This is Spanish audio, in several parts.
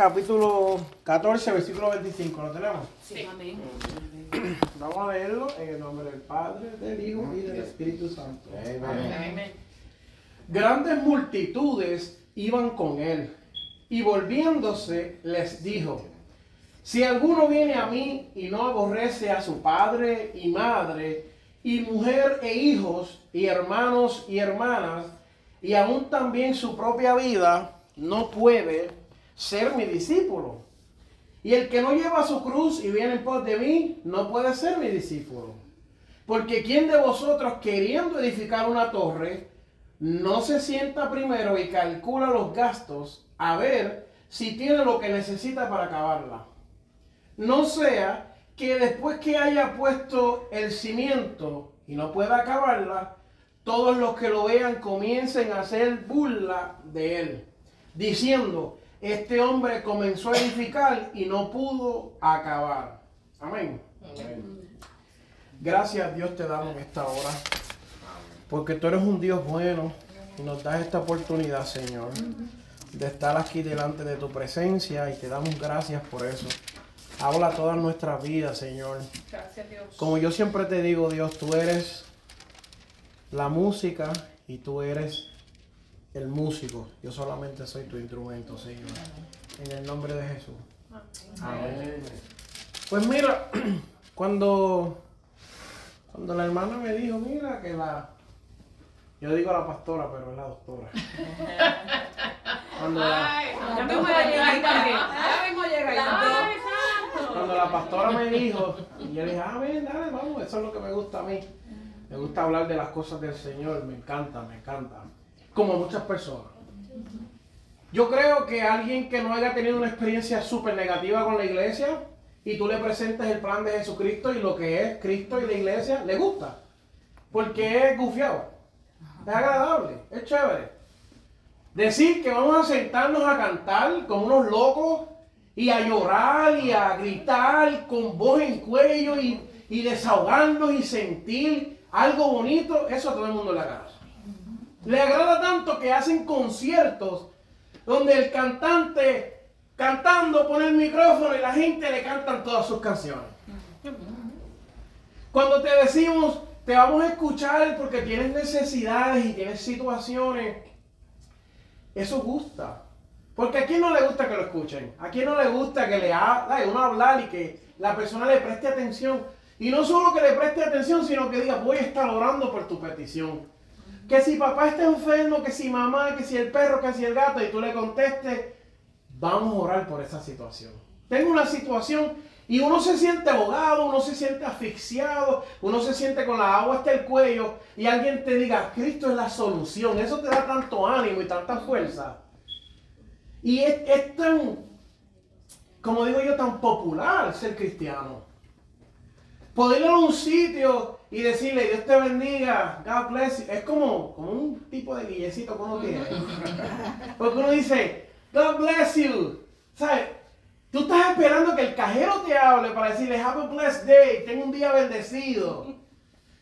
Capítulo 14, versículo 25. ¿Lo tenemos? Sí. Amén. Vamos a leerlo en el nombre del Padre, del Hijo y del Espíritu Santo. Amén. Grandes multitudes iban con él y volviéndose les dijo, si alguno viene a mí y no aborrece a su padre y madre y mujer e hijos y hermanos y hermanas y aún también su propia vida, no puede ser mi discípulo. Y el que no lleva su cruz y viene en pos de mí, no puede ser mi discípulo. Porque ¿quién de vosotros queriendo edificar una torre, no se sienta primero y calcula los gastos a ver si tiene lo que necesita para acabarla? No sea que después que haya puesto el cimiento y no pueda acabarla, todos los que lo vean comiencen a hacer burla de él, diciendo, este hombre comenzó a edificar y no pudo acabar. Amén. Gracias Dios te damos esta hora. Porque tú eres un Dios bueno y nos das esta oportunidad, Señor, de estar aquí delante de tu presencia y te damos gracias por eso. Habla todas nuestras vidas, Señor. Gracias, Dios. Como yo siempre te digo, Dios, tú eres la música y tú eres el músico. Yo solamente soy tu instrumento, Señor. En el nombre de Jesús. Amén. Pues mira, cuando, cuando la hermana me dijo, mira que la... Yo digo la pastora, pero es la doctora. Cuando la, Ay, ya mismo llega ahí también. Ya mismo llega ahí. cuando la pastora me dijo, y yo le dije, ah, ven, dale, vamos, eso es lo que me gusta a mí. Me gusta hablar de las cosas del Señor, me encanta, me encanta. Como muchas personas. Yo creo que alguien que no haya tenido una experiencia súper negativa con la iglesia y tú le presentes el plan de Jesucristo y lo que es Cristo y la iglesia, le gusta. Porque es gufiado, es agradable, es chévere. Decir que vamos a sentarnos a cantar como unos locos y a llorar y a gritar con voz en cuello y, y desahogarnos y sentir algo bonito, eso a todo el mundo le agrada. Le agrada tanto que hacen conciertos donde el cantante cantando pone el micrófono y la gente le cantan todas sus canciones. Cuando te decimos, te vamos a escuchar porque tienes necesidades y tienes situaciones, eso gusta. Porque a quién no le gusta que lo escuchen, a quién no le gusta que le hable, uno hablar y que la persona le preste atención. Y no solo que le preste atención, sino que diga, voy a estar orando por tu petición. Que si papá está enfermo, que si mamá, que si el perro, que si el gato, y tú le contestes, vamos a orar por esa situación. Tengo una situación y uno se siente ahogado, uno se siente asfixiado, uno se siente con la agua hasta el cuello y alguien te diga, Cristo es la solución. Eso te da tanto ánimo y tanta fuerza. Y es, es tan, como digo yo, tan popular ser cristiano. Poder ir a un sitio y decirle, Dios te bendiga, God bless you, es como, como un tipo de guillecito que uno tiene. Porque uno dice, God bless you. ¿Sabes? Tú estás esperando que el cajero te hable para decirle, have a blessed day, tengo un día bendecido.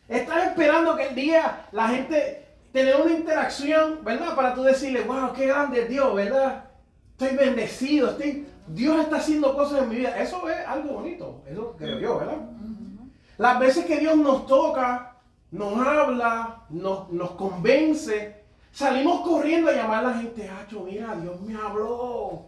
Estás esperando que el día la gente tenga una interacción, ¿verdad? Para tú decirle, wow, qué grande es Dios, ¿verdad? Estoy bendecido, estoy, Dios está haciendo cosas en mi vida. Eso es algo bonito, eso creo yo, ¿verdad? Las veces que Dios nos toca, nos habla, nos, nos convence, salimos corriendo a llamar a la gente, Hacho, mira, Dios me habló.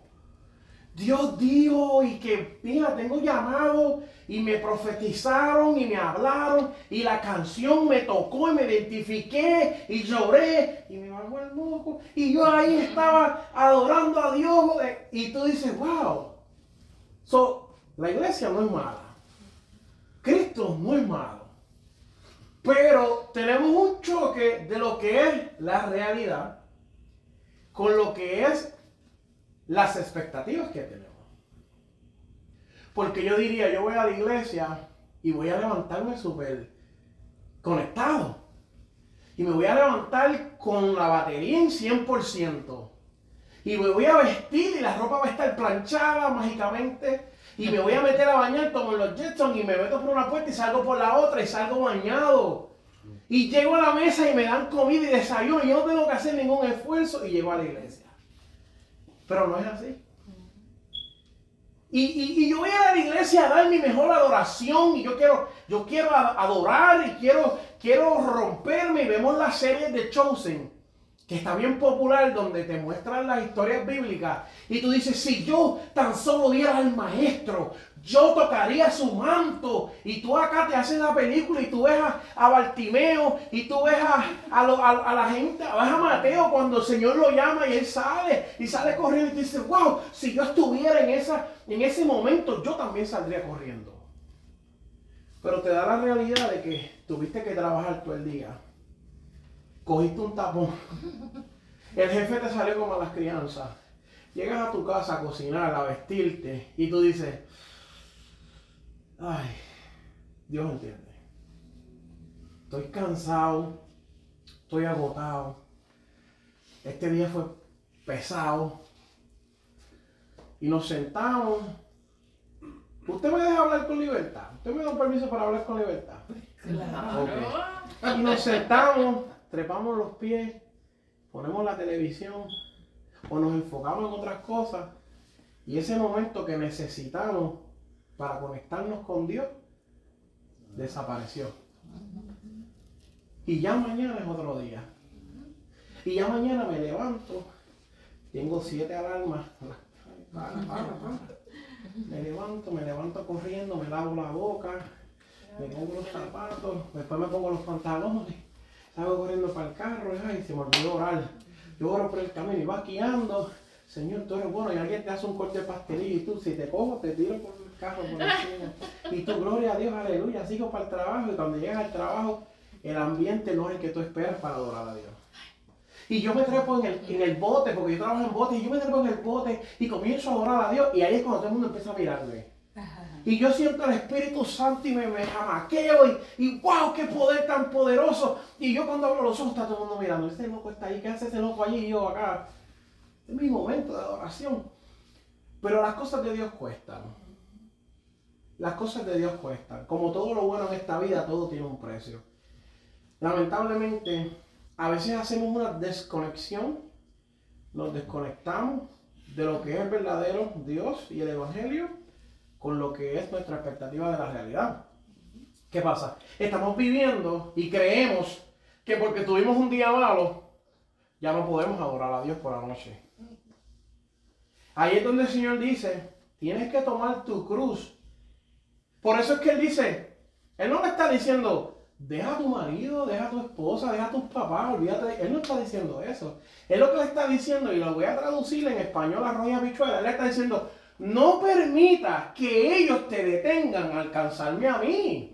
Dios dijo y que, mira, tengo llamado y me profetizaron y me hablaron y la canción me tocó y me identifiqué y lloré y me bajó el moco y yo ahí estaba adorando a Dios eh, y tú dices, wow. So, la iglesia no es mala. Cristo es malo. Pero tenemos un choque de lo que es la realidad con lo que es las expectativas que tenemos. Porque yo diría, yo voy a la iglesia y voy a levantarme súper conectado. Y me voy a levantar con la batería en 100%. Y me voy a vestir y la ropa va a estar planchada mágicamente. Y me voy a meter a bañar como los Jetsons y me meto por una puerta y salgo por la otra y salgo bañado. Y llego a la mesa y me dan comida y desayuno y yo no tengo que hacer ningún esfuerzo y llego a la iglesia. Pero no es así. Y, yo voy a la iglesia a dar mi mejor adoración y yo quiero, yo quiero adorar y quiero, quiero romperme. Y vemos la serie de Chosen que está bien popular, donde te muestran las historias bíblicas, y tú dices, si yo tan solo diera al maestro, yo tocaría su manto, y tú acá te haces la película, y tú ves a, Bartimeo, y tú ves a, a, la gente, ves a Mateo cuando el Señor lo llama y él sale, y sale corriendo, y te dice, wow, si yo estuviera en, esa, en ese momento, yo también saldría corriendo. Pero te da la realidad de que tuviste que trabajar todo el día cogiste un tapón. El jefe te salió como a las crianzas. Llegas a tu casa a cocinar, a vestirte y tú dices, ay, Dios entiende. Estoy cansado, estoy agotado. Este día fue pesado. Y nos sentamos. ¿Usted me deja hablar con libertad? ¿Usted me da un permiso para hablar con libertad? Claro. Y nos sentamos trepamos los pies, ponemos la televisión o nos enfocamos en otras cosas y ese momento que necesitamos para conectarnos con Dios desapareció. Y ya mañana es otro día. Y ya mañana me levanto, tengo siete alarmas. Me levanto, me levanto corriendo, me lavo la boca, me pongo los zapatos, después me pongo los pantalones estaba corriendo para el carro, y se me olvidó orar. Yo oro por el camino y va guiando. Señor, tú eres bueno y alguien te hace un corte de pastelillo y tú, si te cojo, te tiro por el carro por encima. Y tú, gloria a Dios, aleluya, sigo para el trabajo y cuando llegas al trabajo, el ambiente no es el que tú esperas para adorar a Dios. Y yo me trepo en el, en el bote, porque yo trabajo en bote, y yo me trepo en el bote y comienzo a adorar a Dios y ahí es cuando todo el mundo empieza a mirarme. Y yo siento el Espíritu Santo y me, me jamaqueo y, y wow, qué poder tan poderoso. Y yo cuando abro los ojos está todo el mundo mirando. Este loco está ahí, ¿qué hace ese loco allí y yo acá? Es mi momento de adoración. Pero las cosas de Dios cuestan. Las cosas de Dios cuestan. Como todo lo bueno en esta vida, todo tiene un precio. Lamentablemente, a veces hacemos una desconexión. Nos desconectamos de lo que es el verdadero Dios y el Evangelio con lo que es nuestra expectativa de la realidad. ¿Qué pasa? Estamos viviendo y creemos que porque tuvimos un día malo, ya no podemos adorar a Dios por la noche. Ahí es donde el Señor dice, tienes que tomar tu cruz. Por eso es que Él dice, Él no le está diciendo, deja a tu marido, deja a tu esposa, deja a tus papás, olvídate. Él no está diciendo eso. Él lo que le está diciendo, y lo voy a traducir en español a Roya Bichuela, Él le está diciendo, no permita que ellos te detengan a alcanzarme a mí.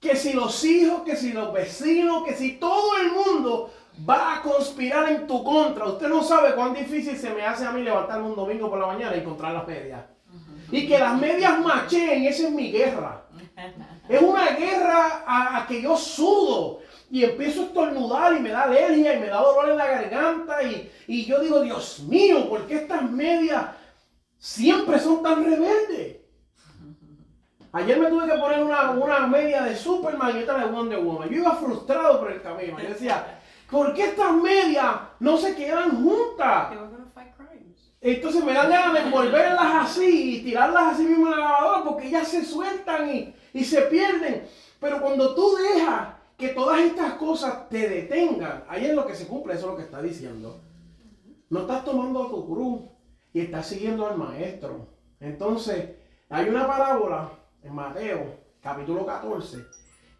Que si los hijos, que si los vecinos, que si todo el mundo va a conspirar en tu contra. Usted no sabe cuán difícil se me hace a mí levantarme un domingo por la mañana y encontrar las medias. Y que las medias macheen, esa es mi guerra. Es una guerra a, a que yo sudo y empiezo a estornudar y me da alergia y me da dolor en la garganta y, y yo digo, Dios mío, ¿por qué estas medias siempre son tan rebeldes? Ayer me tuve que poner una, una media de Superman y otra de Wonder Woman. Yo iba frustrado por el camino. Yo decía, ¿por qué estas medias no se quedan juntas? Entonces me dan ganas de envolverlas así y tirarlas así mismo en la lavadora porque ellas se sueltan y, y se pierden. Pero cuando tú dejas que todas estas cosas te detengan. Ahí es lo que se cumple, eso es lo que está diciendo. No estás tomando tu cruz y estás siguiendo al maestro. Entonces, hay una parábola en Mateo, capítulo 14,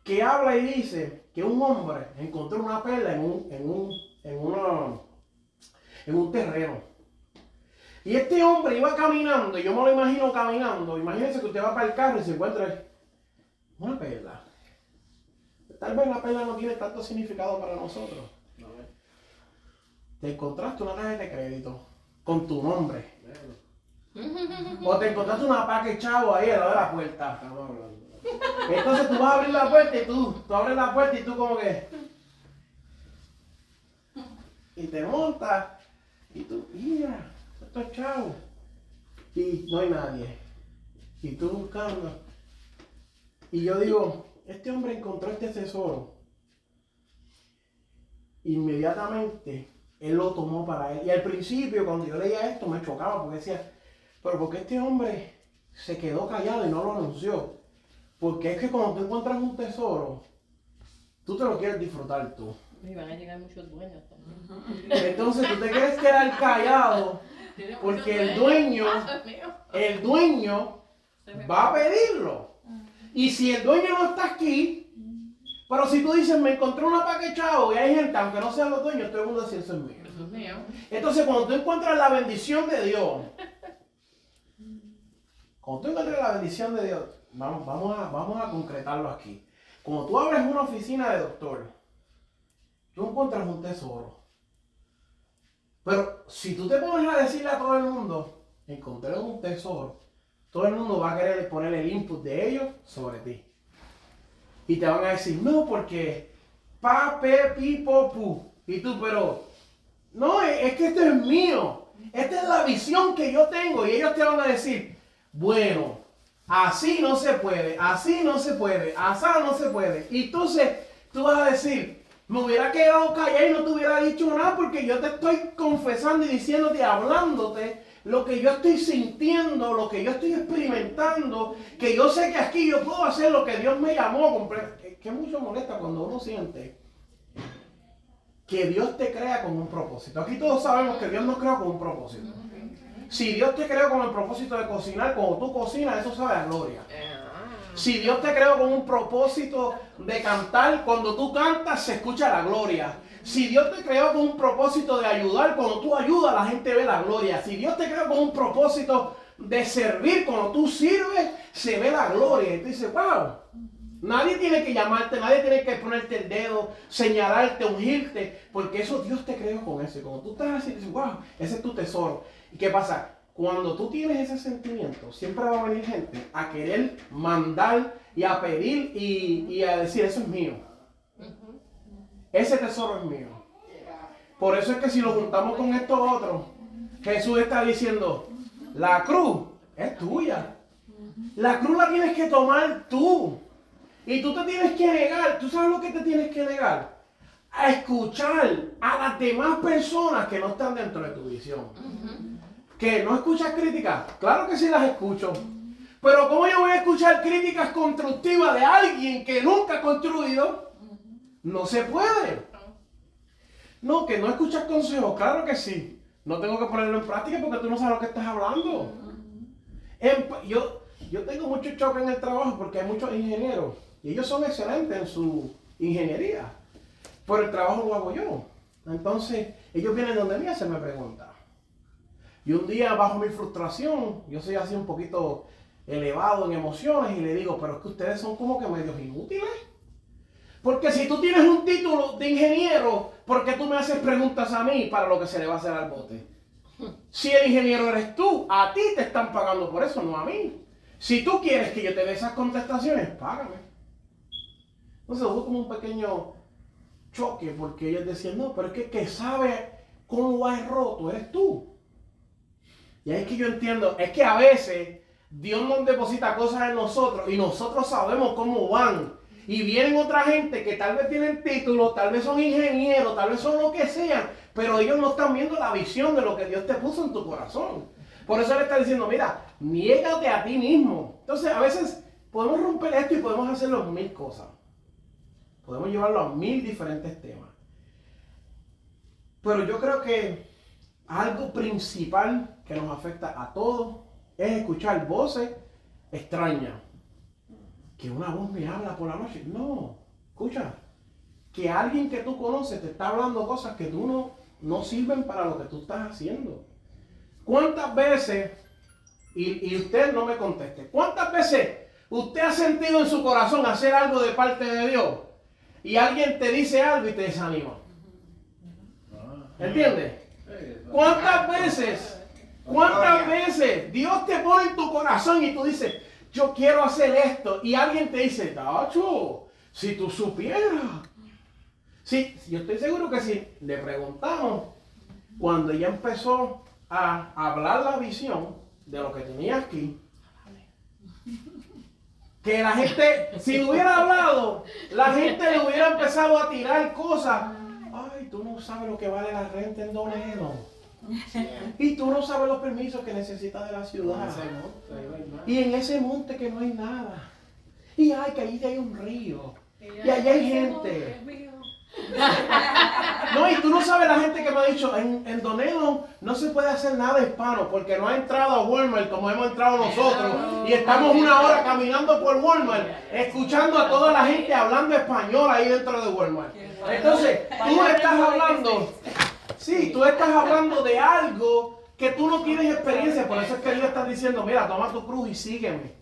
que habla y dice que un hombre encontró una perla en un, en un, en en un terreno. Y este hombre iba caminando, y yo me lo imagino caminando. Imagínense que usted va para el carro y se encuentra una perla. Tal vez la perla no tiene tanto significado para nosotros. Te encontraste una tarjeta de crédito con tu nombre. O te encontraste una paque chavo ahí al lado de la puerta. Entonces tú vas a abrir la puerta y tú, tú abres la puerta y tú como que... Y te montas y tú, mira, esto es chavo. Y no hay nadie. Y tú buscando. Y yo digo, este hombre encontró este tesoro. Inmediatamente él lo tomó para él. Y al principio, cuando yo leía esto, me chocaba porque decía, pero porque este hombre se quedó callado y no lo anunció? Porque es que cuando tú encuentras un tesoro, tú te lo quieres disfrutar tú. Y van a llegar muchos dueños también. Entonces tú te quieres quedar callado porque el dueño, el dueño va a pedirlo. Y si el dueño no está aquí, pero si tú dices, me encontré una paque chavo y hay gente, aunque no sean los dueños, todo el mundo dice, eso es mío. Eso es mío. Entonces cuando tú encuentras la bendición de Dios, cuando tú encuentras la bendición de Dios, vamos, vamos, a, vamos a concretarlo aquí. Cuando tú abres una oficina de doctor, tú encuentras un tesoro. Pero si tú te pones a decirle a todo el mundo, encontré un tesoro, todo el mundo va a querer poner el input de ellos sobre ti. Y te van a decir, no, porque pa, pe, pi. Y tú, pero, no, es es que esto es mío. Esta es la visión que yo tengo. Y ellos te van a decir, bueno, así no se puede, así no se puede, así no se puede. Y entonces tú vas a decir, me hubiera quedado callado y no te hubiera dicho nada porque yo te estoy confesando y diciéndote, hablándote lo que yo estoy sintiendo, lo que yo estoy experimentando, que yo sé que aquí yo puedo hacer lo que Dios me llamó. Que, mucho molesta cuando uno siente que Dios te crea con un propósito. Aquí todos sabemos que Dios nos creó con un propósito. Si Dios te creó con el propósito de cocinar, cuando tú cocinas, eso sabe a gloria. Si Dios te creó con un propósito de cantar, cuando tú cantas se escucha la gloria. Si Dios te creó con un propósito de ayudar, cuando tú ayudas la gente ve la gloria. Si Dios te creó con un propósito de servir, cuando tú sirves se ve la gloria. Y tú dices, wow, nadie tiene que llamarte, nadie tiene que ponerte el dedo, señalarte, ungirte, porque eso Dios te creó con eso. Y cuando tú estás así, dices, wow, ese es tu tesoro. ¿Y qué pasa? Cuando tú tienes ese sentimiento, siempre va a venir gente a querer mandar y a pedir y, y a decir, eso es mío. Ese tesoro es mío. Por eso es que si lo juntamos con estos otros, Jesús está diciendo, la cruz es tuya. La cruz la tienes que tomar tú. Y tú te tienes que negar. ¿Tú sabes lo que te tienes que negar? A escuchar a las demás personas que no están dentro de tu visión. ¿Que no escuchas críticas? Claro que sí las escucho. Pero ¿cómo yo voy a escuchar críticas constructivas de alguien que nunca ha construido? No se puede. No, que no escuchas consejos. Claro que sí. No tengo que ponerlo en práctica porque tú no sabes lo que estás hablando. Yo, yo tengo mucho choque en el trabajo porque hay muchos ingenieros y ellos son excelentes en su ingeniería. Pero el trabajo lo hago yo. Entonces, ellos vienen donde mí a hacerme preguntas. Y un día, bajo mi frustración, yo soy así un poquito elevado en emociones y le digo, pero es que ustedes son como que medios inútiles. Porque si tú tienes un título de ingeniero, ¿por qué tú me haces preguntas a mí para lo que se le va a hacer al bote? Si el ingeniero eres tú, a ti te están pagando por eso, no a mí. Si tú quieres que yo te dé esas contestaciones, págame. Entonces hubo como un pequeño choque porque ellos decían, no, pero es que que sabe cómo va el roto eres tú. Y ahí es que yo entiendo, es que a veces Dios nos deposita cosas en nosotros y nosotros sabemos cómo van. Y vienen otra gente que tal vez tienen título, tal vez son ingenieros, tal vez son lo que sean, pero ellos no están viendo la visión de lo que Dios te puso en tu corazón. Por eso le está diciendo, mira, niégate a ti mismo. Entonces a veces podemos romper esto y podemos hacerlo mil cosas. Podemos llevarlo a mil diferentes temas. Pero yo creo que algo principal que nos afecta a todos es escuchar voces extrañas. Que una voz me habla por la noche. No, escucha. Que alguien que tú conoces te está hablando cosas que tú no, no sirven para lo que tú estás haciendo. ¿Cuántas veces, y, y usted no me conteste, cuántas veces usted ha sentido en su corazón hacer algo de parte de Dios y alguien te dice algo y te desanima? ¿Entiendes? ¿Cuántas veces ¿Cuántas veces Dios te pone en tu corazón y tú dices, yo quiero hacer esto? Y alguien te dice, Tacho, si tú supieras. Sí, yo estoy seguro que si le preguntamos, cuando ella empezó a hablar la visión de lo que tenía aquí, que la gente, si lo hubiera hablado, la gente le hubiera empezado a tirar cosas. Ay, tú no sabes lo que vale la renta en Donedo. Y tú no sabes los permisos que necesitas de la ciudad. Y en ese monte que no hay nada. Y ay, que ahí hay un río. Y allá hay gente. No, y tú no sabes la gente que me ha dicho, en, en Donedo no se puede hacer nada hispano porque no ha entrado a Walmart como hemos entrado nosotros. Y estamos una hora caminando por Walmart, escuchando a toda la gente hablando español ahí dentro de Walmart. Entonces, tú estás hablando, sí, tú estás hablando de algo que tú no tienes experiencia. Por eso es que Dios está diciendo, mira, toma tu cruz y sígueme.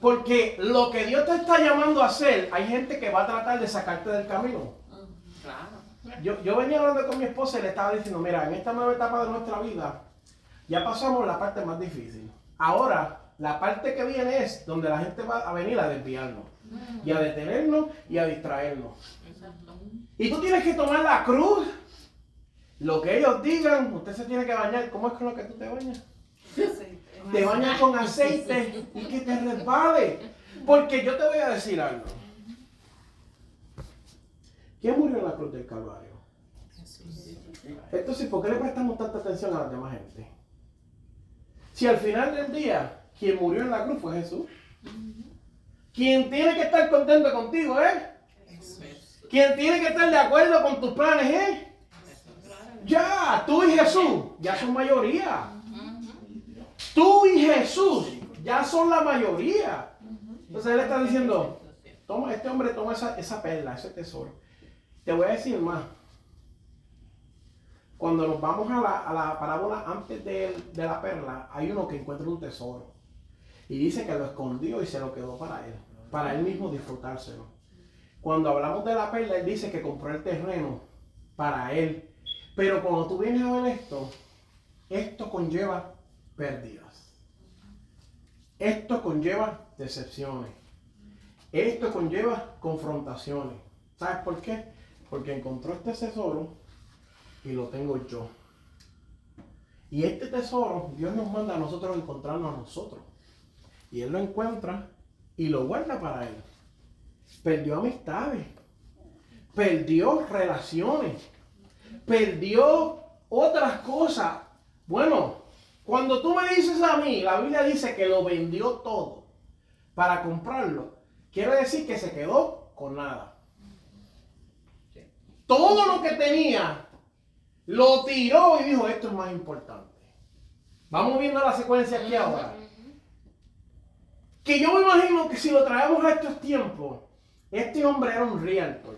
Porque lo que Dios te está llamando a hacer, hay gente que va a tratar de sacarte del camino. Yo, yo venía hablando con mi esposa y le estaba diciendo, mira, en esta nueva etapa de nuestra vida, ya pasamos la parte más difícil. Ahora, la parte que viene es donde la gente va a venir a desviarnos, y a detenernos y a distraernos. Y tú tienes que tomar la cruz. Lo que ellos digan, usted se tiene que bañar. ¿Cómo es con lo que tú te bañas? Te bañas con aceite y que te resbale. Porque yo te voy a decir algo. ¿Quién murió en la cruz del Calvario? Entonces, ¿por qué le prestamos tanta atención a la demás gente? Si al final del día, quien murió en la cruz fue Jesús. Quien tiene que estar contento contigo ¿eh? Quien tiene que estar de acuerdo con tus planes ¿eh? Ya, tú y Jesús, ya son mayoría. Tú y Jesús, ya son la mayoría. Entonces él está diciendo, toma, este hombre toma esa, esa perla, ese tesoro. Te voy a decir más. Cuando nos vamos a la, a la parábola antes de, de, la perla, hay uno que encuentra un tesoro. Y dice que lo escondió y se lo quedó para él. Para él mismo disfrutárselo. Cuando hablamos de la perla, él dice que compró el terreno para él. Pero cuando tú vienes a ver esto, esto conlleva pérdidas. Esto conlleva decepciones. Esto conlleva confrontaciones. ¿Sabes por qué? Porque encontró este tesoro y lo tengo yo. Y este tesoro Dios nos manda a nosotros encontrarnos a nosotros. Y Él lo encuentra y lo guarda para Él. Perdió amistades. Perdió relaciones. Perdió otras cosas. Bueno, cuando tú me dices a mí, la Biblia dice que lo vendió todo para comprarlo. Quiere decir que se quedó con nada. Todo lo que tenía lo tiró y dijo, esto es más importante. Vamos viendo la secuencia aquí ahora. Que yo me imagino que si lo traemos a estos tiempos, este hombre era un realtor.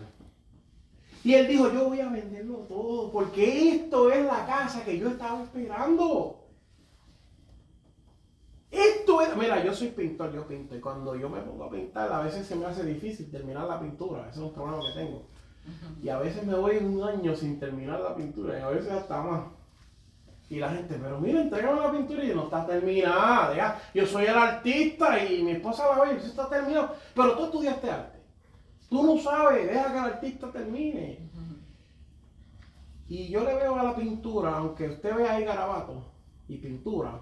Y él dijo, yo voy a venderlo todo, porque esto es la casa que yo estaba esperando. Esto es, mira, yo soy pintor, yo pinto, y cuando yo me pongo a pintar, a veces se me hace difícil terminar la pintura, ese es un problema que tengo. Y a veces me voy un año sin terminar la pintura, y a veces hasta más. Y la gente, pero mira, entregame la pintura y no está terminada. Ya. Yo soy el artista y mi esposa la ve y eso está terminado. Pero tú estudiaste arte. Tú no sabes, deja que el artista termine. Y yo le veo a la pintura, aunque usted vea ahí garabato y pintura,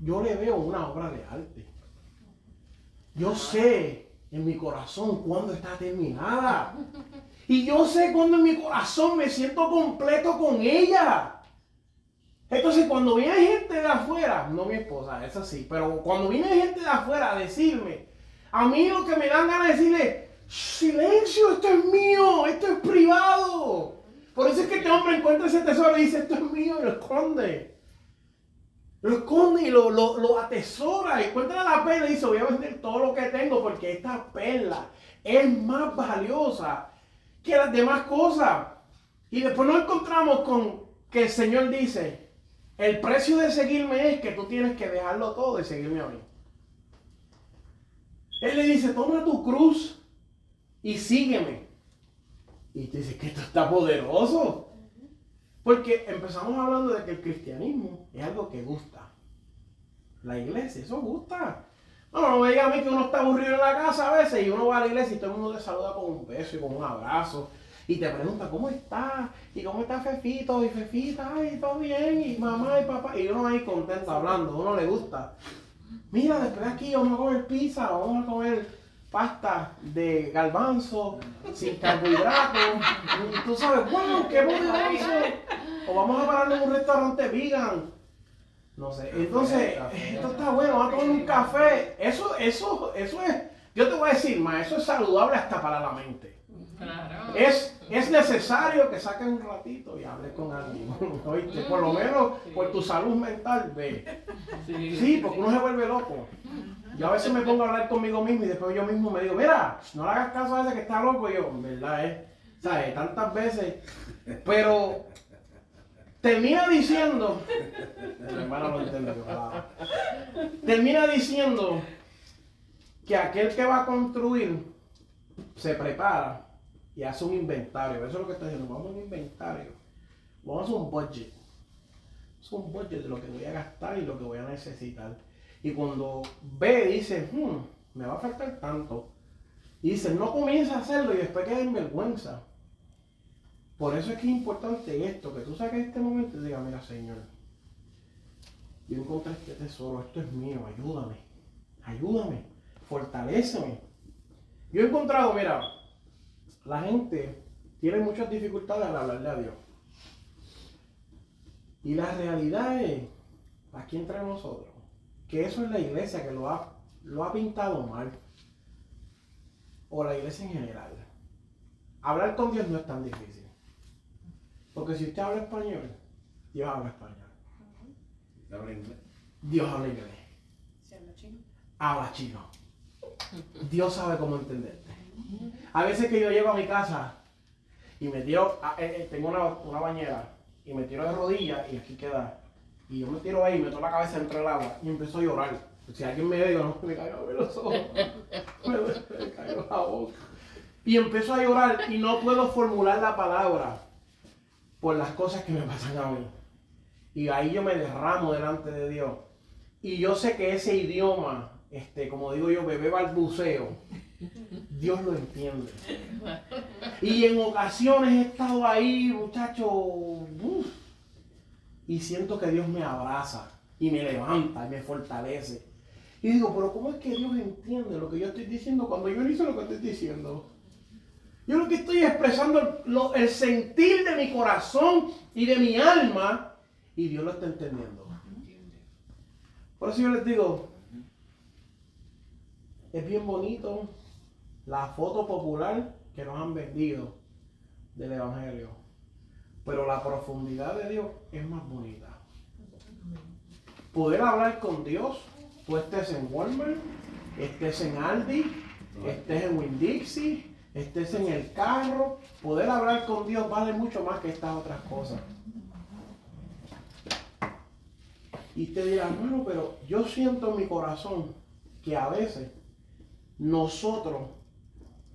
yo le veo una obra de arte. Yo sé en mi corazón cuándo está terminada. Y yo sé cuándo en mi corazón me siento completo con ella. Entonces cuando viene gente de afuera, no mi esposa, es así, pero cuando viene gente de afuera a decirme, a mí lo que me dan ganas de decirle, silencio, esto es mío, esto es privado. Por eso es que este hombre encuentra ese tesoro y dice, esto es mío y lo esconde. Lo esconde y lo, lo, lo atesora. Encuentra la perla y dice, voy a vender todo lo que tengo porque esta perla es más valiosa que las demás cosas. Y después nos encontramos con que el Señor dice, el precio de seguirme es que tú tienes que dejarlo todo y seguirme a mí. Él le dice, toma tu cruz y sígueme. Y tú dices que esto está poderoso. Porque empezamos hablando de que el cristianismo es algo que gusta. La iglesia, eso gusta. No, no me diga a mí que uno está aburrido en la casa a veces y uno va a la iglesia y todo el mundo te saluda con un beso y con un abrazo. Y te pregunta, ¿cómo está? ¿Y cómo está Fefito? Y Fefita, ay, todo bien. Y mamá y papá. Y uno ahí contento hablando, uno le gusta. Mira, después de aquí vamos a comer pizza, vamos a comer pasta de garbanzo, sin carbohidratos. Tú sabes, wow, qué poderoso. O vamos a pararnos en un restaurante vegan. No sé. Entonces, esto está bueno, vamos a tomar un café. Eso, eso, eso es. Yo te voy a decir, ma, eso es saludable hasta para la mente. Claro. Es, es necesario que saques un ratito y hables con alguien. ¿oíste? Por lo menos por tu salud mental, ve. Sí, porque uno se vuelve loco. Yo a veces me pongo a hablar conmigo mismo y después yo mismo me digo, mira, no le hagas caso a ese que está loco. Y yo, en verdad, es, ¿sabes? Tantas veces. Pero termina diciendo, mi hermana lo entendió, ojalá. termina diciendo que aquel que va a construir se prepara y hace un inventario. Eso es lo que está diciendo. Vamos a un inventario. Vamos a un budget. Es un budget de lo que voy a gastar y lo que voy a necesitar. Y cuando ve, dice, hmm, me va a faltar tanto. Y dice, no comienza a hacerlo y después queda en vergüenza. Por eso es que es importante esto, que tú saques este momento y digas, mira Señor, yo encontré este tesoro, esto es mío, ayúdame, ayúdame, fortaléceme. Yo he encontrado, mira, la gente tiene muchas dificultades al hablarle a Dios. Y la realidad es, aquí entre nosotros, que eso es la iglesia que lo ha, lo ha pintado mal. O la iglesia en general. Hablar con Dios no es tan difícil. Porque si usted habla español, Dios habla español. ¿Habla inglés? Dios habla inglés. Habla chino. Dios sabe cómo entenderte. A veces que yo llego a mi casa y me tiro, a- eh, eh, tengo una, una bañera y me tiro de rodillas y aquí queda. Y yo me tiro ahí, meto la cabeza entre el agua y empiezo a llorar. Si alguien me ve, digo, no, me caigo a los ojos. Me, caigo la boca. Y empiezo a llorar y no puedo formular la palabra por las cosas que me pasan a mí. Y ahí yo me derramo delante de Dios. Y yo sé que ese idioma, este, como digo yo, bebé balbuceo, Dios lo entiende. Y en ocasiones he estado ahí, muchacho, uf, y siento que Dios me abraza y me levanta y me fortalece. Y digo, pero ¿cómo es que Dios entiende lo que yo estoy diciendo cuando yo no hice lo que estoy diciendo? Yo lo que estoy expresando el, el sentir de mi corazón y de mi alma y Dios lo está entendiendo. Por eso yo les digo, es bien bonito la foto popular que nos han vendido del Evangelio. Pero la profundidad de Dios es más bonita. Poder hablar con Dios, tú estés en Walmart, estés en Aldi, estés en Winn-Dixie, estés en el carro, poder hablar con Dios vale mucho más que estas otras cosas. Y te dirá, bueno, pero yo siento en mi corazón que a veces nosotros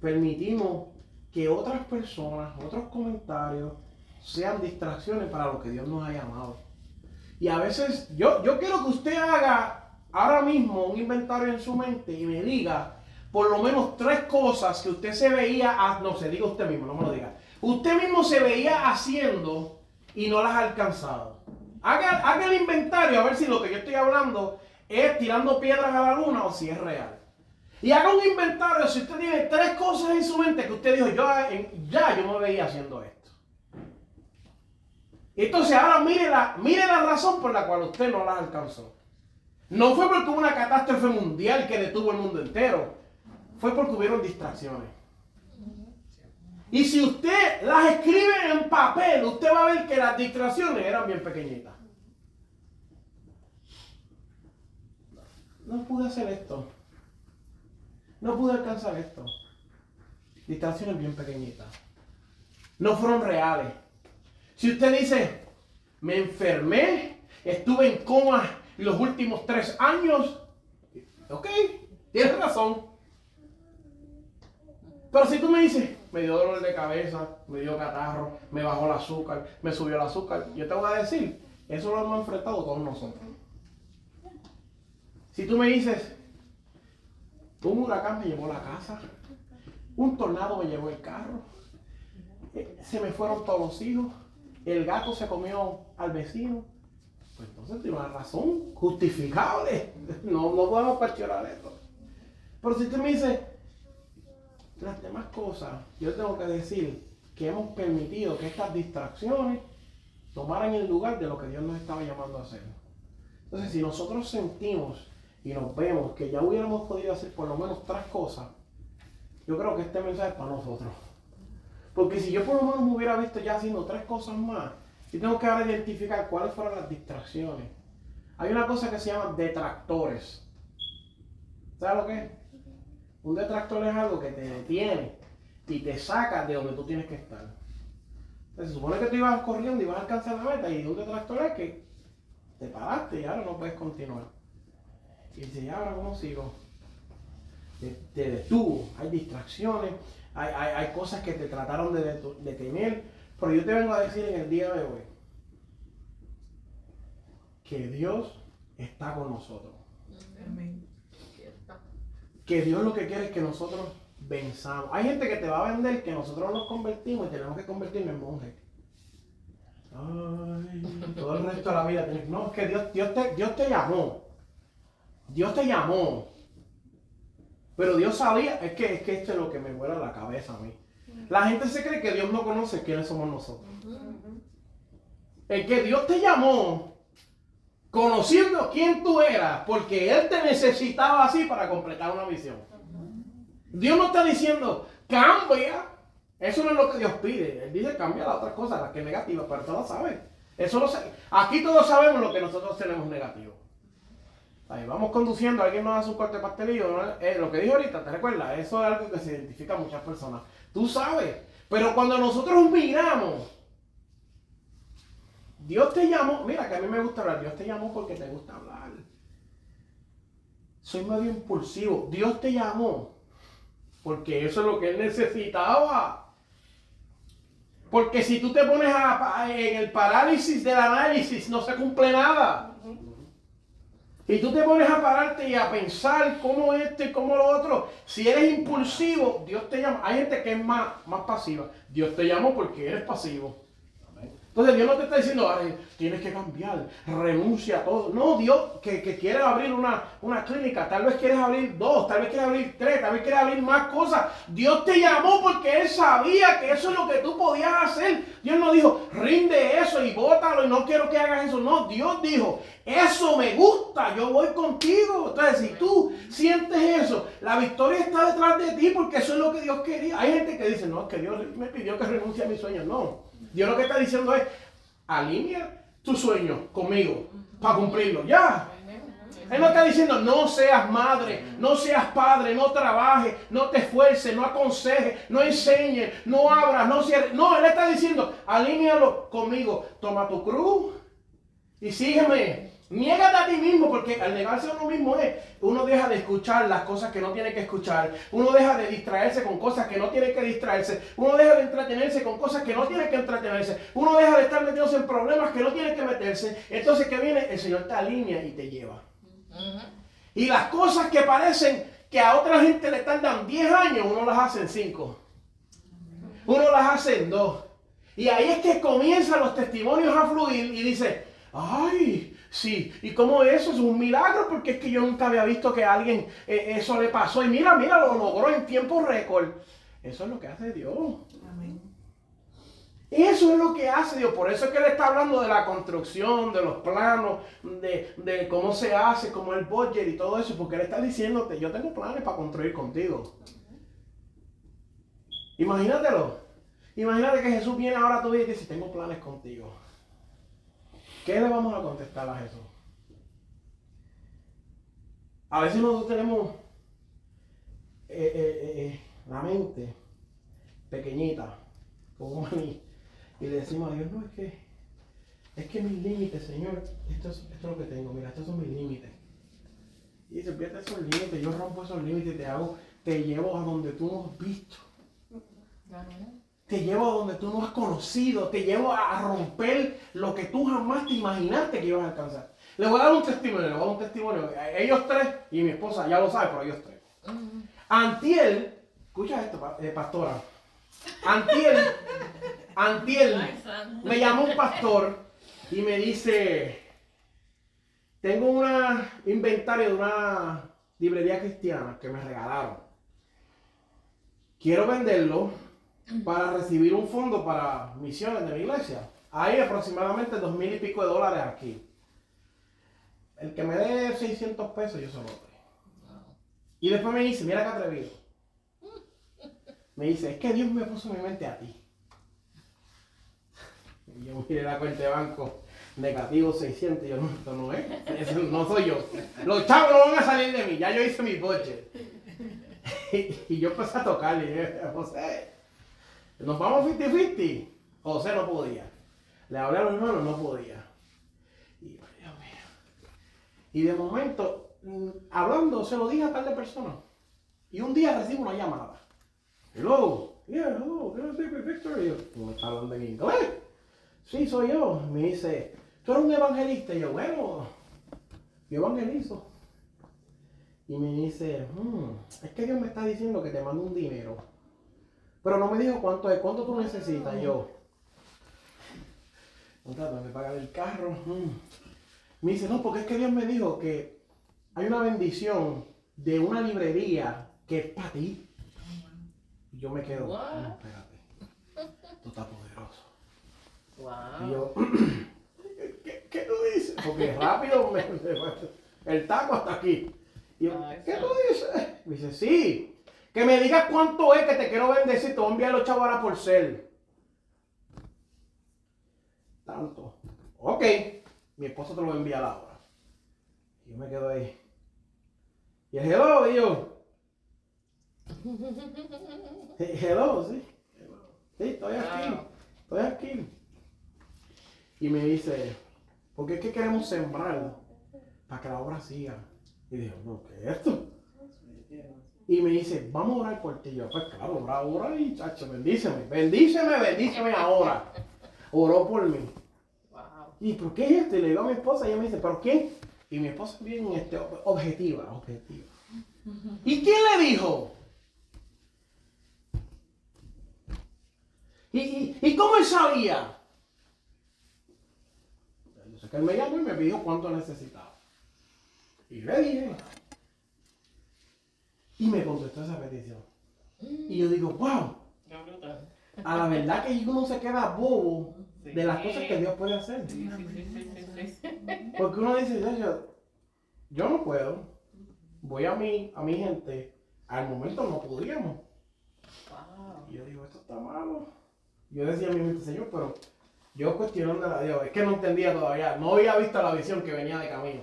permitimos que otras personas, otros comentarios, sean distracciones para lo que Dios nos ha llamado. Y a veces, yo, yo quiero que usted haga ahora mismo un inventario en su mente y me diga por lo menos tres cosas que usted se veía, ha- no se diga usted mismo, no me lo diga. Usted mismo se veía haciendo y no las ha alcanzado. Haga, haga el inventario a ver si lo que yo estoy hablando es tirando piedras a la luna o si es real. Y haga un inventario si usted tiene tres cosas en su mente que usted dijo, yo, ya yo me veía haciendo esto. Entonces ahora mire la, mire la razón por la cual usted no las alcanzó. No fue porque hubo una catástrofe mundial que detuvo el mundo entero. Fue porque hubieron distracciones. Y si usted las escribe en papel, usted va a ver que las distracciones eran bien pequeñitas. No pude hacer esto. No pude alcanzar esto. Distracciones bien pequeñitas. No fueron reales. Si usted dice, me enfermé, estuve en coma los últimos tres años, ok, tienes razón. Pero si tú me dices, me dio dolor de cabeza, me dio catarro, me bajó el azúcar, me subió el azúcar, yo te voy a decir, eso lo hemos enfrentado todos nosotros. Si tú me dices, un huracán me llevó la casa, un tornado me llevó el carro, eh, se me fueron todos los hijos, el gato se comió al vecino, pues entonces tiene una razón justificable. No, no podemos cuestionar esto. Pero si tú me dices, las demás cosas, yo tengo que decir que hemos permitido que estas distracciones tomaran el lugar de lo que Dios nos estaba llamando a hacer. Entonces, si nosotros sentimos y nos vemos que ya hubiéramos podido hacer por lo menos tres cosas, yo creo que este mensaje es para nosotros. Porque si yo por lo menos me hubiera visto ya haciendo tres cosas más, yo tengo que ahora identificar cuáles fueron las distracciones. Hay una cosa que se llama detractores. ¿Sabes lo que es? Un detractor es algo que te detiene y te saca de donde tú tienes que estar. se supone que tú ibas corriendo y vas a alcanzar la meta y un detractor es que te paraste y ahora no puedes continuar. Y dice, ¿y ahora cómo sigo? Te, detuvo, hay distracciones, hay, hay, cosas que te trataron de detener, pero yo te vengo a decir en el día de hoy que Dios está con nosotros. Amén que Dios lo que quiere es que nosotros venzamos. Hay gente que te va a vender que nosotros nos convertimos y tenemos que convertirnos en monjes. Ay, todo el resto de la vida. No, es que Dios, Dios, te, Dios te llamó. Dios te llamó. Pero Dios sabía, es que, es que esto es lo que me vuela la cabeza a mí. La gente se cree que Dios no conoce quiénes somos nosotros. Es que Dios te llamó conociendo quién tú eras, porque Él te necesitaba así para completar una misión. Dios no está diciendo, cambia. Eso no es lo que Dios pide. Él dice, cambia las otras cosas, las que es negativa, pero tú lo sabes. Eso lo Aquí todos sabemos lo que nosotros tenemos negativo. Ahí vamos conduciendo, alguien nos hace un corte pastelillo. Eh, lo que dije ahorita, ¿te recuerdas? Eso es algo que se identifica a muchas personas. Tú sabes. Pero cuando nosotros miramos Dios te llamó, mira que a mí me gusta hablar, Dios te llamó porque te gusta hablar. Soy medio impulsivo. Dios te llamó porque eso es lo que Él necesitaba. Porque si tú te pones en el parálisis del análisis, no se cumple nada. Y tú te pones a pararte y a pensar cómo esto y cómo lo otro. Si eres impulsivo, Dios te llama. Hay gente que es más, más pasiva. Dios te llamó porque eres pasivo. Entonces Dios no te está diciendo, tienes que cambiar, renuncia a todo. No, Dios que, quiere abrir una, una, clínica, tal vez quieres abrir dos, tal vez quieres abrir tres, tal vez quieres abrir más cosas. Dios te llamó porque Él sabía que eso es lo que tú podías hacer. Dios no dijo, rinde eso y bótalo y no quiero que hagas eso. No, Dios dijo, eso me gusta, yo voy contigo. Entonces, si tú sientes eso, la victoria está detrás de ti porque eso es lo que Dios quería. Hay gente que dice, no, es que Dios me pidió que renuncie a mis sueños. No. Dios lo que está diciendo es, alinea tu sueño conmigo para cumplirlo. Ya. Él no está diciendo no seas madre, no seas padre, no trabajes, no te esfuerces, no aconsejes, no enseñes, no abras, no cierres. No, Él está diciendo, alínealo conmigo. Toma tu cruz y sígueme. Niégate a ti mismo, porque al negarse a uno mismo es, uno deja de escuchar las cosas que no tiene que escuchar, uno deja de distraerse con cosas que no tiene que distraerse, uno deja de entretenerse con cosas que no tiene que entretenerse, uno deja de estar metiéndose en problemas que no tiene que meterse. Entonces, ¿qué viene? El Señor te alinea y te lleva. Y las cosas que parecen que a otra gente le tardan 10 años, uno las hace en 5. Uno las hace en 2. Y ahí es que comienzan los testimonios a fluir y dice, ay, Sí, y como eso es un milagro, porque es que yo nunca había visto que a alguien eh, eso le pasó. Y mira, mira, lo logró en tiempo récord. Eso es lo que hace Dios. Amén. Eso es lo que hace Dios. Por eso es que Él está hablando de la construcción, de los planos, de, de cómo se hace, cómo el budget y todo eso. Porque Él está diciéndote, yo tengo planes para construir contigo. Imagínatelo. Imagínate que Jesús viene ahora a tu vida y dice, tengo planes contigo. ¿Qué le vamos a contestar a Jesús? A veces nosotros tenemos eh, eh, eh, la mente pequeñita, como mí, y le decimos a Dios, no, es que, es que mis límites, Señor, esto es, esto lo que tengo, mira, estos son mis límites. Y dice, fíjate esos límites, yo rompo esos límites, te hago, te llevo a donde tú no has visto. Te llevo a donde tú no has conocido, te llevo a romper lo que tú jamás te imaginaste que ibas a alcanzar. Le voy a dar un testimonio, le voy a dar un testimonio. Ellos tres y mi esposa ya lo sabe, pero ellos tres. Antiel, escucha esto, eh, pastora. Antiel, Antiel, me llama un pastor y me dice, tengo un inventario de una librería cristiana que me regalaron. Quiero venderlo para recibir un fondo para misiones de mi iglesia. Hay aproximadamente dos mil y pico de dólares aquí. El que me dé 600 pesos yo se lo doy. Y después me dice, mira qué atrevido. Me dice, es que Dios me puso mi mente a ti. Y yo miré la cuenta de banco, negativo 600, y yo no, esto no es, eso no soy yo. Los chavos no van a salir de mí, ya yo hice mi budget. Y, y yo empecé a tocarle, y José, nos vamos 50-50. José no podía. Le hablé a los hermanos, no podía. Y de momento, mm, hablando, se lo dije a tal de persona. Y un día recibo una llamada. Hello, yeah, hello, can I speak Victor? Y yo, ¿tú me estás hablando en inglés? Sí, soy yo. Me dice, tú eres un evangelista. Y yo, bueno, yo evangelizo. Y me dice, "Hmm, es que Dios me está diciendo que te mando un dinero. Pero no me dijo cuánto es, cuánto tú necesitas. Y yo, me pagar el carro. Hmm. Me dice, no, porque es que Dios me dijo que hay una bendición de una librería que es para ti. Y yo me quedo? "No, espérate, tú estás poderoso. Y yo, ¿qué, qué tú dices? Porque rápido me, el taco hasta aquí. Y yo, ¿qué tú dices? Me dice, sí, que me digas cuánto es que te quiero bendecir, te voy a enviar los chavos ahora por cel. Tanto. Ok, mi esposo te lo va a ahora. Y yo me quedo ahí. Y el hello, y yo. Hello, sí. Sí, estoy aquí. Estoy aquí. Y me dice, porque es que queremos sembrar para que la obra siga. Y digo, no, ¿qué es esto? Y me dice, vamos a orar por ti. Yo, pues claro, ora, ora y chacho, bendíceme, bendíceme, bendíceme ahora. Oró por mí. Wow. ¿Y por qué es esto? Y le digo a mi esposa, y ella me dice, ¿pero qué? Y mi esposa es bien este, ob- objetiva, objetiva. ¿Y quién le dijo? ¿Y, y, y cómo él sabía? Yo sé que él me llamó y me pidió cuánto necesitaba. Y le dije. Y me contestó esa petición. Y yo digo, wow, a la verdad que uno se queda bobo de las cosas que Dios puede hacer. Sí, sí, sí, sí, sí, sí. Porque uno dice, yo, yo, no puedo. Voy a mi, a mi gente. Al momento no podíamos. Wow. Y yo digo, esto está malo. Yo decía a mi mente, Señor, pero yo cuestionando a Dios, es que no entendía todavía, no había visto la visión que venía de camino.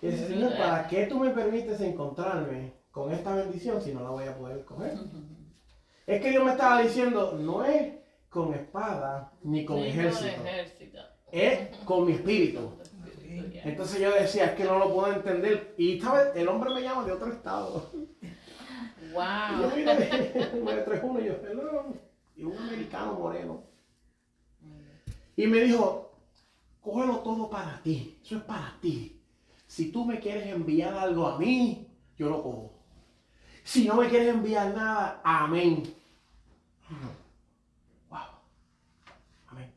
Y decía, Señor, ¿para qué tú me permites encontrarme con esta bendición si no la voy a poder coger? Es que Dios me estaba diciendo, no es con espada ni con Ni ejército, ejército. es con mi espíritu. Entonces yo decía, es que no lo puedo entender. Y estaba, el hombre me llama de otro estado. Y yo Wow. mire, 931, y yo, hello. Y un americano moreno. Y me dijo, cógelo todo para ti. Eso es para ti. Si tú me quieres enviar algo a mí, yo lo cojo. Si no me quieres enviar nada, amén. Wow. Amén.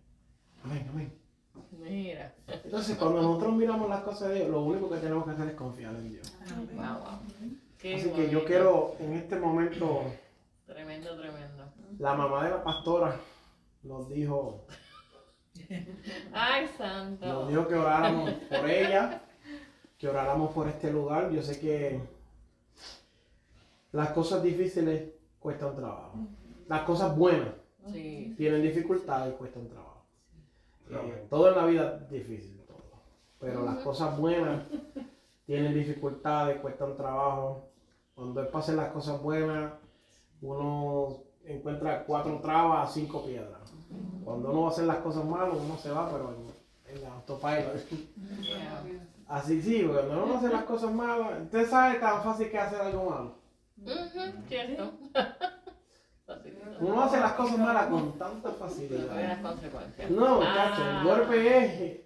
Amén, amén. Mira. Entonces, cuando nosotros miramos las cosas de Dios, lo único que tenemos que hacer es confiar en Dios. Wow, wow. Qué Así que yo quiero, en este momento, Tremendo, tremendo. la mamá de la pastora nos dijo, Ay, nos santo. dijo que oráramos por ella, que oráramos por este lugar. Yo sé que las cosas difíciles cuestan trabajo. Las cosas buenas Sí. tienen dificultades y cuestan trabajo. Eh, todo en la vida es difícil, todo. Pero las cosas buenas tienen dificultades, cuestan trabajo. Cuando hacer las cosas buenas, uno encuentra cuatro trabas, cinco piedras. Cuando uno va a hacer las cosas malas, uno se va, pero en, en la autopilot. Yeah. Así sí, porque cuando uno hace las cosas malas, usted sabe tan fácil que hacer algo malo. Cierto. Uno hace las cosas malas con tanta facilidad. las consecuencias. No, Ah. muchacho, el golpe es.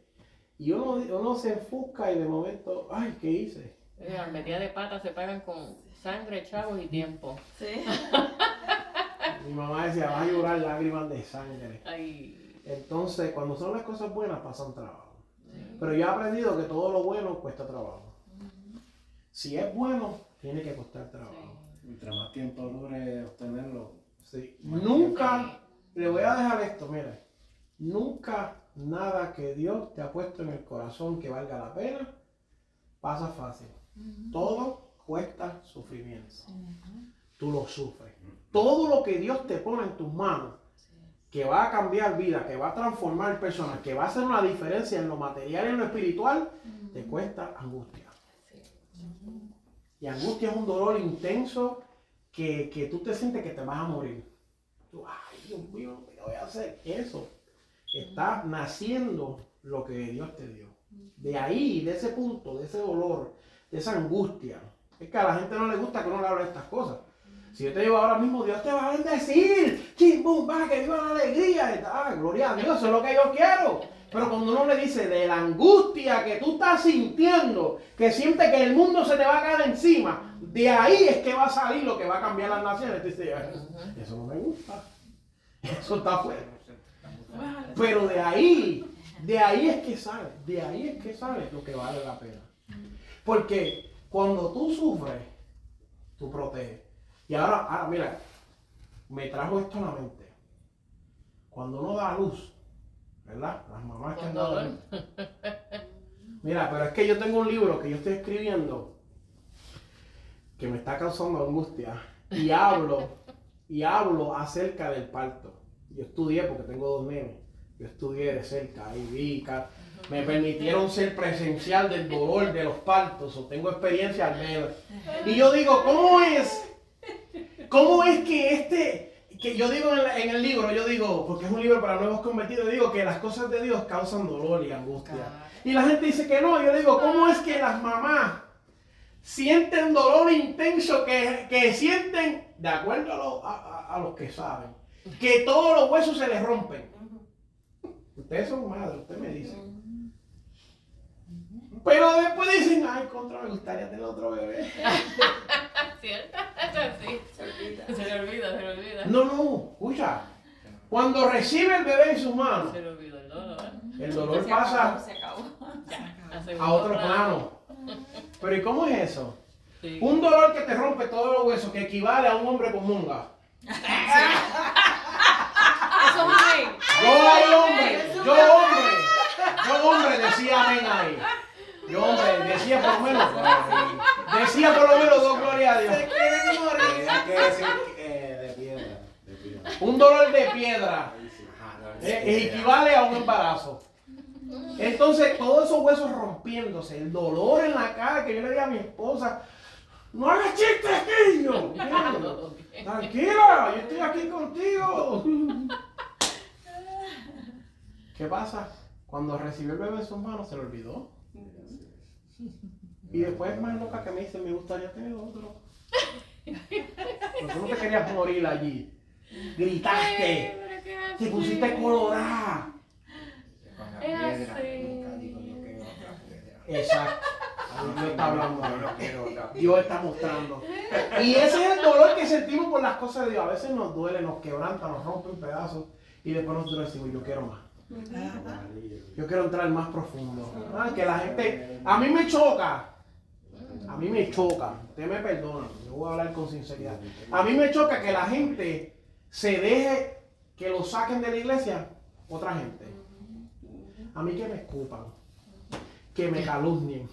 Y uno, uno se enfusca y de momento, ay, ¿qué hice? Las metidas de pata se pagan con sangre, chavos y tiempo. Sí. Mi mamá decía, vas a llorar lágrimas de sangre. Ay, Entonces, cuando son las cosas buenas, pasan trabajo. Pero yo he aprendido que todo lo bueno cuesta trabajo. Si es bueno, tiene que costar trabajo. Mientras más tiempo dure obtenerlo, Sí. Nunca, le voy a dejar esto, mire. Nunca nada que Dios te ha puesto en el corazón que valga la pena pasa fácil. Todo cuesta sufrimiento. Tú lo sufres. Todo lo que Dios te pone en tus manos, que va a cambiar vida, que va a transformar personas, que va a hacer una diferencia en lo material y en lo espiritual, te cuesta angustia. Y angustia es un dolor intenso que, que tú te sientes que te vas a morir. Tú, ay, Dios mío, ¿qué voy a hacer? Eso está naciendo lo que Dios te dio. De ahí, de ese punto, de ese dolor, de esa angustia. Es que a la gente no le gusta que uno le hable de estas cosas. Si yo te digo ahora mismo, Dios te va a bendecir, chim, bum, va, que viva la alegría. Ah, gloria a Dios, eso es lo que yo quiero. Pero cuando uno le dice de la angustia que tú estás sintiendo, que siente que el mundo se te va a caer encima, de ahí es que va a salir lo que va a cambiar las naciones. Eso no me gusta. Eso está fuera. Pero de ahí, de ahí es que sale, de ahí es que sale lo que vale la pena. Porque cuando tú sufres, tú proteges. Y ahora, ahora mira, me trajo esto a la mente. Cuando uno da luz, ¿verdad? Las mamás que han dado. Mira, pero es que yo tengo un libro que yo estoy escribiendo que me está causando angustia y hablo y hablo acerca del parto. Yo estudié porque tengo dos nenes. Yo estudié de cerca y vi, me permitieron ser presencial del dolor de los partos o tengo experiencia al menos. Y yo digo, ¿cómo es? ¿Cómo es que este, que yo digo en, la- en el libro, yo digo, porque es un libro para nuevos convertidos, digo que las cosas de Dios causan dolor y angustia. Y la gente dice que no, yo digo, ¿cómo es que las mamás sienten dolor intenso que, que sienten, de acuerdo a, lo- a- a- a los que saben, que todos los huesos se les rompen? Ustedes son madres, ustedes me dicen. Pero después dicen, ay, contra, me gustaría tener otro bebé. ¿Cierto? Eso sí. Se olvida. Se le olvida, se le olvida. No, no, escucha. Cuando recibe el bebé en sus manos, Se le olvida el dolor. ¿eh? el dolor Se acabó, pasa se acabó. A otro plano. Pero ¿y cómo es eso? Sí. Un dolor que te rompe todos los huesos, que equivale a un hombre con munga. Eso es amén. Yo hombre, yo hombre, yo hombre decía amén ahí. Yo hombre, decía por lo menos, decía por lo menos dos gloria a Dios. tenía que decir eh, de piedra. De piedra. Un dolor de piedra eh, equivale a un embarazo. Entonces, todos esos huesos rompiéndose, el dolor en la cara que yo le di a mi esposa, no hagas chistes, niño. Tranquila, yo estoy aquí contigo. ¿Qué pasa? Cuando recibió el bebé en sus manos, se lo olvidó. Y después es más loca que me dice, me gustaría tener otro. Pero tú no te querías morir allí. Gritaste, te pusiste colorada. Exacto. Dios está hablando. Dios está mostrando. Y ese es el dolor que sentimos por las cosas de Dios. A veces nos duele, nos quebranta, nos rompe en pedazos. Y después nosotros decimos, yo quiero más. Yo quiero entrar más profundo. Ah, que la gente. A mí me choca. A mí me choca. Usted me perdona. Yo voy a hablar con sinceridad. A mí me choca que la gente se deje que lo saquen de la iglesia otra gente. A mí que me escupan. Que me calumnien.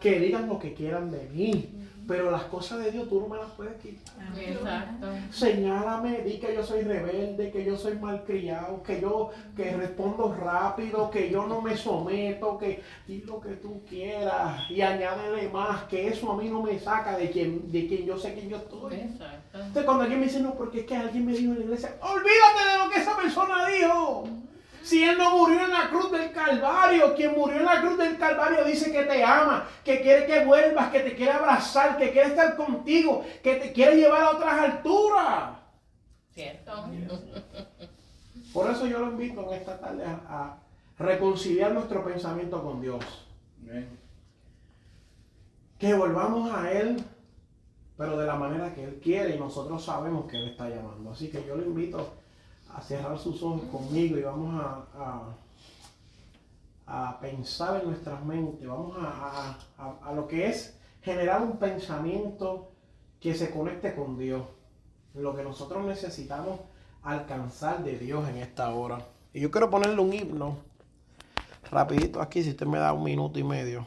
Que digan lo que quieran de mí. Pero las cosas de Dios tú no me las puedes quitar. Exacto. Señálame, di que yo soy rebelde, que yo soy malcriado, que yo que respondo rápido, que yo no me someto, que di lo que tú quieras y añádele más, que eso a mí no me saca de quien, de quien yo sé quién yo estoy. Exacto. Entonces cuando alguien me dice, no, porque es que alguien me dijo en la iglesia, olvídate de lo que esa persona dijo. Si él no murió en la cruz del Calvario, quien murió en la cruz del Calvario dice que te ama, que quiere que vuelvas, que te quiere abrazar, que quiere estar contigo, que te quiere llevar a otras alturas. Cierto. Por eso yo lo invito en esta tarde a, a reconciliar nuestro pensamiento con Dios. Que volvamos a Él, pero de la manera que Él quiere y nosotros sabemos que Él está llamando. Así que yo lo invito a cerrar sus ojos conmigo y vamos a, a, a pensar en nuestras mentes, vamos a, a- lo que es generar un pensamiento que se conecte con Dios, lo que nosotros necesitamos alcanzar de Dios en esta hora. Y yo quiero ponerle un himno, rapidito aquí, si usted me da un minuto y medio.